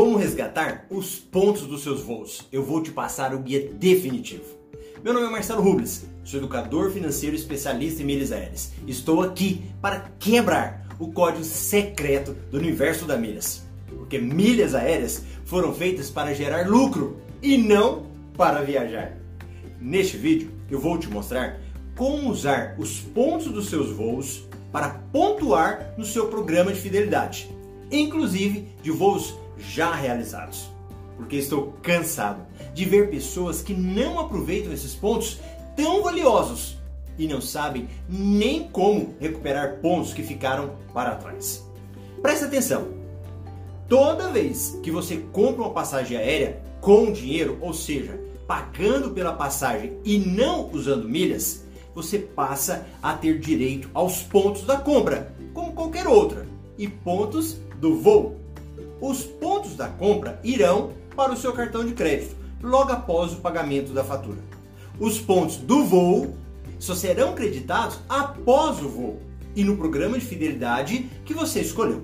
Como resgatar os pontos dos seus voos? Eu vou te passar o guia definitivo. Meu nome é Marcelo Rubles, sou educador financeiro especialista em milhas aéreas. Estou aqui para quebrar o código secreto do universo da milhas. Porque milhas aéreas foram feitas para gerar lucro e não para viajar. Neste vídeo eu vou te mostrar como usar os pontos dos seus voos para pontuar no seu programa de fidelidade, inclusive de voos já realizados. Porque estou cansado de ver pessoas que não aproveitam esses pontos tão valiosos e não sabem nem como recuperar pontos que ficaram para trás. Presta atenção! Toda vez que você compra uma passagem aérea com dinheiro, ou seja, pagando pela passagem e não usando milhas, você passa a ter direito aos pontos da compra, como qualquer outra, e pontos do voo. Os pontos da compra irão para o seu cartão de crédito logo após o pagamento da fatura. Os pontos do voo só serão creditados após o voo e no programa de fidelidade que você escolheu.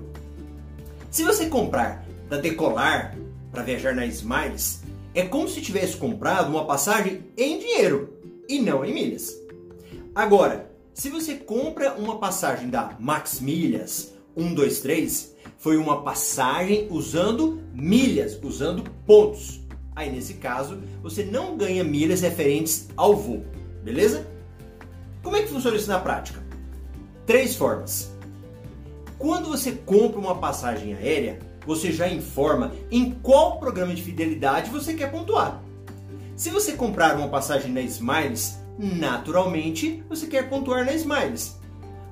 Se você comprar da Decolar para viajar na Smiles, é como se tivesse comprado uma passagem em dinheiro e não em milhas. Agora, se você compra uma passagem da Max Milhas 123, foi uma passagem usando milhas, usando pontos. Aí nesse caso, você não ganha milhas referentes ao voo, beleza? Como é que funciona isso na prática? Três formas. Quando você compra uma passagem aérea, você já informa em qual programa de fidelidade você quer pontuar. Se você comprar uma passagem na Smiles, naturalmente você quer pontuar na Smiles.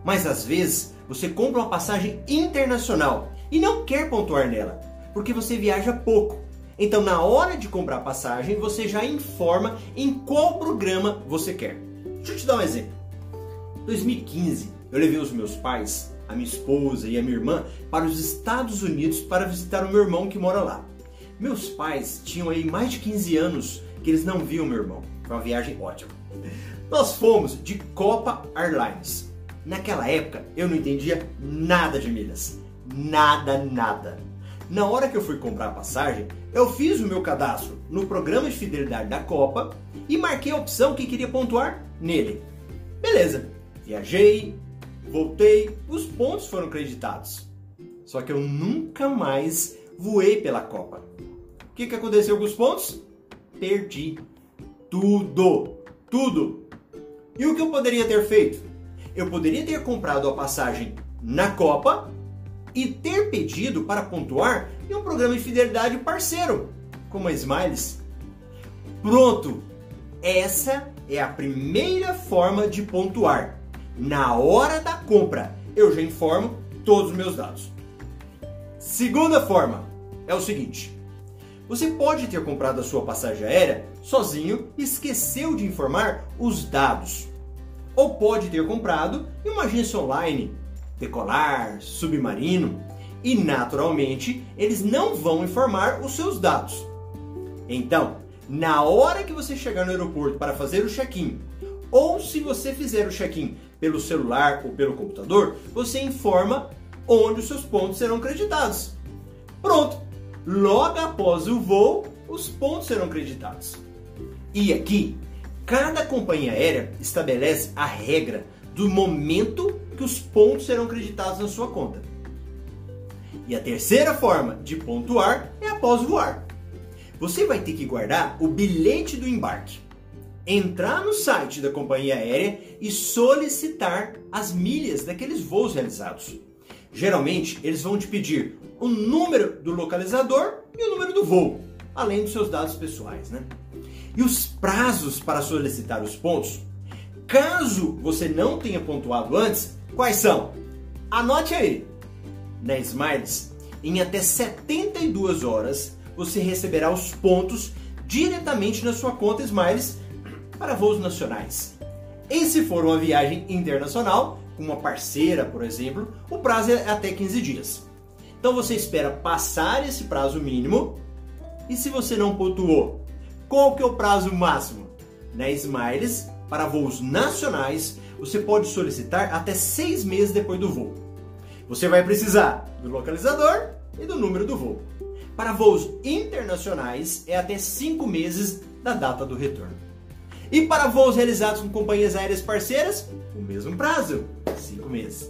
Mas às vezes você compra uma passagem internacional e não quer pontuar nela, porque você viaja pouco. Então, na hora de comprar passagem, você já informa em qual programa você quer. Deixa eu te dar um exemplo. Em 2015, eu levei os meus pais, a minha esposa e a minha irmã para os Estados Unidos para visitar o meu irmão que mora lá. Meus pais tinham aí mais de 15 anos que eles não viam meu irmão. Foi uma viagem ótima. Nós fomos de Copa Airlines. Naquela época eu não entendia nada de milhas. Nada, nada. Na hora que eu fui comprar a passagem, eu fiz o meu cadastro no programa de fidelidade da Copa e marquei a opção que queria pontuar nele. Beleza, viajei, voltei, os pontos foram creditados. Só que eu nunca mais voei pela Copa. O que, que aconteceu com os pontos? Perdi tudo, tudo. E o que eu poderia ter feito? Eu poderia ter comprado a passagem na Copa e ter pedido para pontuar em um programa de fidelidade parceiro, como a Smiles. Pronto! Essa é a primeira forma de pontuar. Na hora da compra, eu já informo todos os meus dados. Segunda forma é o seguinte: você pode ter comprado a sua passagem aérea sozinho e esqueceu de informar os dados. Ou pode ter comprado em uma agência online, decolar, submarino, e naturalmente eles não vão informar os seus dados. Então, na hora que você chegar no aeroporto para fazer o check-in, ou se você fizer o check-in pelo celular ou pelo computador, você informa onde os seus pontos serão creditados. Pronto! Logo após o voo, os pontos serão creditados. E aqui, cada companhia aérea estabelece a regra do momento que os pontos serão creditados na sua conta. E a terceira forma de pontuar é após voar. Você vai ter que guardar o bilhete do embarque, entrar no site da companhia aérea e solicitar as milhas daqueles voos realizados. Geralmente, eles vão te pedir o número do localizador e o número do voo, além dos seus dados pessoais, né? E os prazos para solicitar os pontos, caso você não tenha pontuado antes, quais são? Anote aí. Na Smiles, em até 72 horas, você receberá os pontos diretamente na sua conta Smiles para voos nacionais. E se for uma viagem internacional, com uma parceira, por exemplo, o prazo é até 15 dias. Então você espera passar esse prazo mínimo. E se você não pontuou, qual que é o prazo máximo? Na Smiles, para voos nacionais, você pode solicitar até seis meses depois do voo. Você vai precisar do localizador e do número do voo. Para voos internacionais, é até 5 meses da data do retorno. E para voos realizados com companhias aéreas parceiras, o mesmo prazo, 5 meses.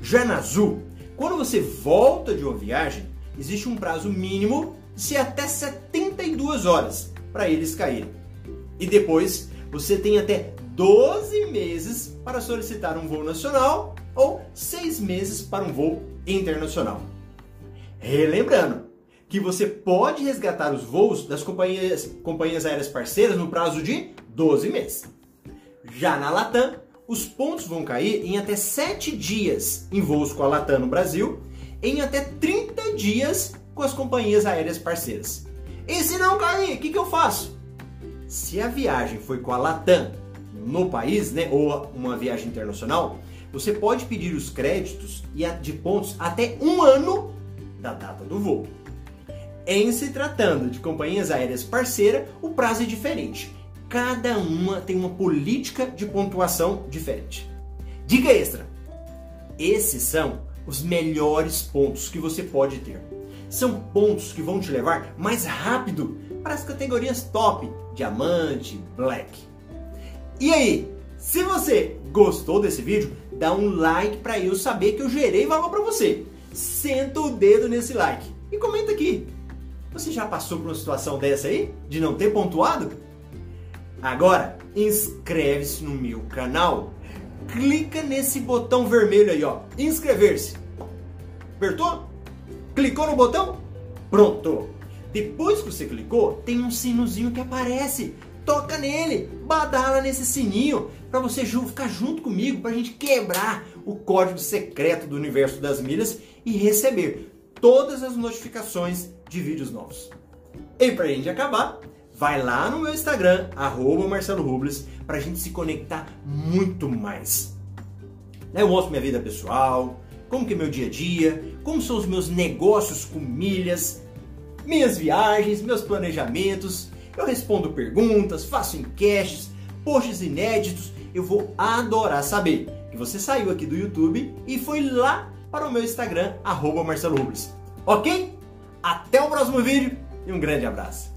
Já na Azul, quando você volta de uma viagem, existe um prazo mínimo de até 72 horas para eles caírem. E depois você tem até 12 meses para solicitar um voo nacional ou 6 meses para um voo internacional. Relembrando que você pode resgatar os voos das companhias, companhias aéreas parceiras no prazo de 12 meses. Já na Latam, os pontos vão cair em até 7 dias em voos com a Latam no Brasil, em até 30 dias com as companhias aéreas parceiras. E se não cair, o que, que eu faço? Se a viagem foi com a Latam no país, né, ou uma viagem internacional, você pode pedir os créditos de pontos até um ano da data do voo. Em se tratando de companhias aéreas parceira, o prazo é diferente. Cada uma tem uma política de pontuação diferente. Dica extra: esses são os melhores pontos que você pode ter. São pontos que vão te levar mais rápido para as categorias top, diamante, black. E aí, se você gostou desse vídeo, dá um like para eu saber que eu gerei valor para você. Senta o dedo nesse like e comenta aqui. Você já passou por uma situação dessa aí? De não ter pontuado? Agora, inscreve-se no meu canal. Clica nesse botão vermelho aí, ó. Inscrever-se. Apertou? Clicou no botão? Pronto. Depois que você clicou, tem um sinozinho que aparece toca nele, badala nesse sininho para você ficar junto comigo, para a gente quebrar o código secreto do universo das milhas e receber todas as notificações de vídeos novos. E para a gente acabar, vai lá no meu Instagram, arroba Marcelo Rubles, para a gente se conectar muito mais. Eu mostro minha vida pessoal, como que é meu dia a dia, como são os meus negócios com milhas, minhas viagens, meus planejamentos, eu respondo perguntas, faço enquetes, posts inéditos. Eu vou adorar saber que você saiu aqui do YouTube e foi lá para o meu Instagram, Marcelo Rubles. Ok? Até o próximo vídeo e um grande abraço.